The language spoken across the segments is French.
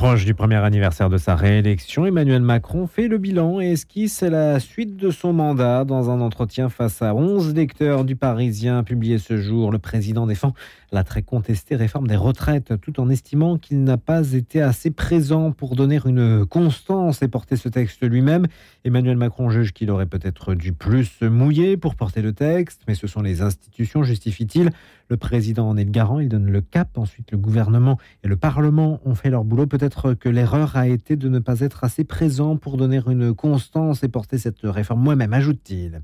l'approche du premier anniversaire de sa réélection, Emmanuel Macron fait le bilan et esquisse la suite de son mandat. Dans un entretien face à 11 lecteurs du Parisien publié ce jour, le président défend la très contestée réforme des retraites tout en estimant qu'il n'a pas été assez présent pour donner une constance et porter ce texte lui-même. Emmanuel Macron juge qu'il aurait peut-être dû plus se mouiller pour porter le texte, mais ce sont les institutions, justifie-t-il. Le président en est le garant, il donne le cap. Ensuite, le gouvernement et le Parlement ont fait leur boulot. Peut-être que l'erreur a été de ne pas être assez présent pour donner une constance et porter cette réforme moi-même, ajoute-t-il.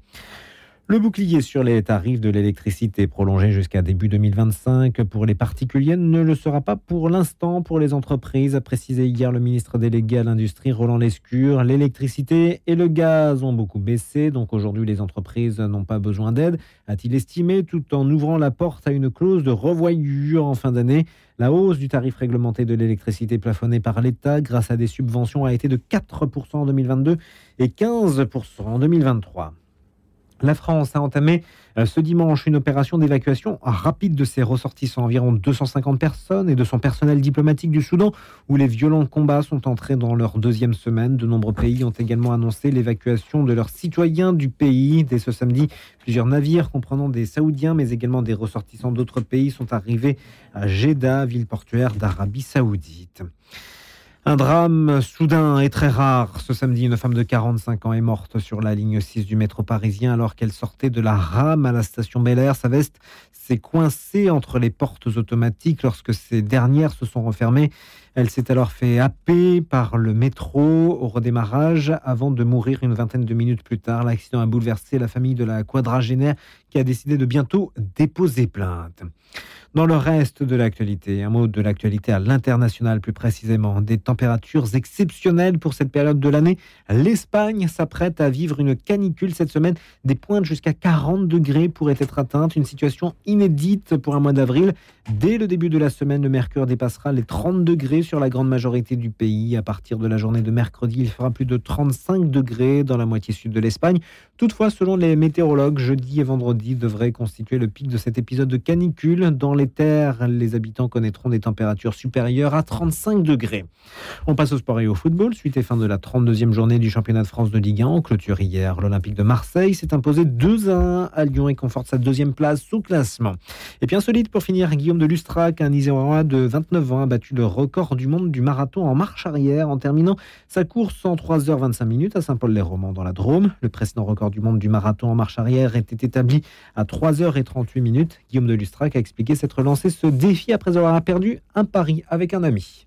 Le bouclier sur les tarifs de l'électricité prolongé jusqu'à début 2025 pour les particuliers ne le sera pas pour l'instant pour les entreprises, a précisé hier le ministre délégué à l'industrie Roland Lescure. L'électricité et le gaz ont beaucoup baissé, donc aujourd'hui les entreprises n'ont pas besoin d'aide, a-t-il estimé, tout en ouvrant la porte à une clause de revoyure en fin d'année. La hausse du tarif réglementé de l'électricité plafonnée par l'État grâce à des subventions a été de 4% en 2022 et 15% en 2023. La France a entamé euh, ce dimanche une opération d'évacuation rapide de ses ressortissants, environ 250 personnes et de son personnel diplomatique du Soudan, où les violents combats sont entrés dans leur deuxième semaine. De nombreux pays ont également annoncé l'évacuation de leurs citoyens du pays. Dès ce samedi, plusieurs navires comprenant des Saoudiens, mais également des ressortissants d'autres pays, sont arrivés à Jeddah, ville portuaire d'Arabie saoudite. Un drame soudain et très rare. Ce samedi, une femme de 45 ans est morte sur la ligne 6 du métro parisien alors qu'elle sortait de la rame à la station Bel Air. Sa veste s'est coincée entre les portes automatiques lorsque ces dernières se sont refermées. Elle s'est alors fait happer par le métro au redémarrage avant de mourir une vingtaine de minutes plus tard. L'accident a bouleversé la famille de la quadragénaire qui a décidé de bientôt déposer plainte. Dans le reste de l'actualité, un mot de l'actualité à l'international plus précisément, des températures exceptionnelles pour cette période de l'année. L'Espagne s'apprête à vivre une canicule cette semaine. Des pointes jusqu'à 40 degrés pourraient être atteintes, une situation inédite pour un mois d'avril. Dès le début de la semaine, le mercure dépassera les 30 degrés sur la grande majorité du pays. À partir de la journée de mercredi, il fera plus de 35 degrés dans la moitié sud de l'Espagne. Toutefois, selon les météorologues, jeudi et vendredi devraient constituer le pic de cet épisode de canicule. Dans les terres, les habitants connaîtront des températures supérieures à 35 degrés. On passe au sport et au football. Suite et fin de la 32e journée du championnat de France de Ligue 1. En clôture hier, l'Olympique de Marseille s'est imposé 2 à 1 à Lyon et conforte sa deuxième place sous classement. Et puis insolite pour finir, Guillaume de Lustrac, un Isérois de 29 ans, a battu le record du monde du marathon en marche arrière en terminant sa course en 3h25 minutes à Saint-Paul-les-Romans dans la Drôme. Le précédent record du monde du marathon en marche arrière était établi à 3h38 minutes. Guillaume de Lustrac a expliqué s'être lancé ce défi après avoir perdu un pari avec un ami.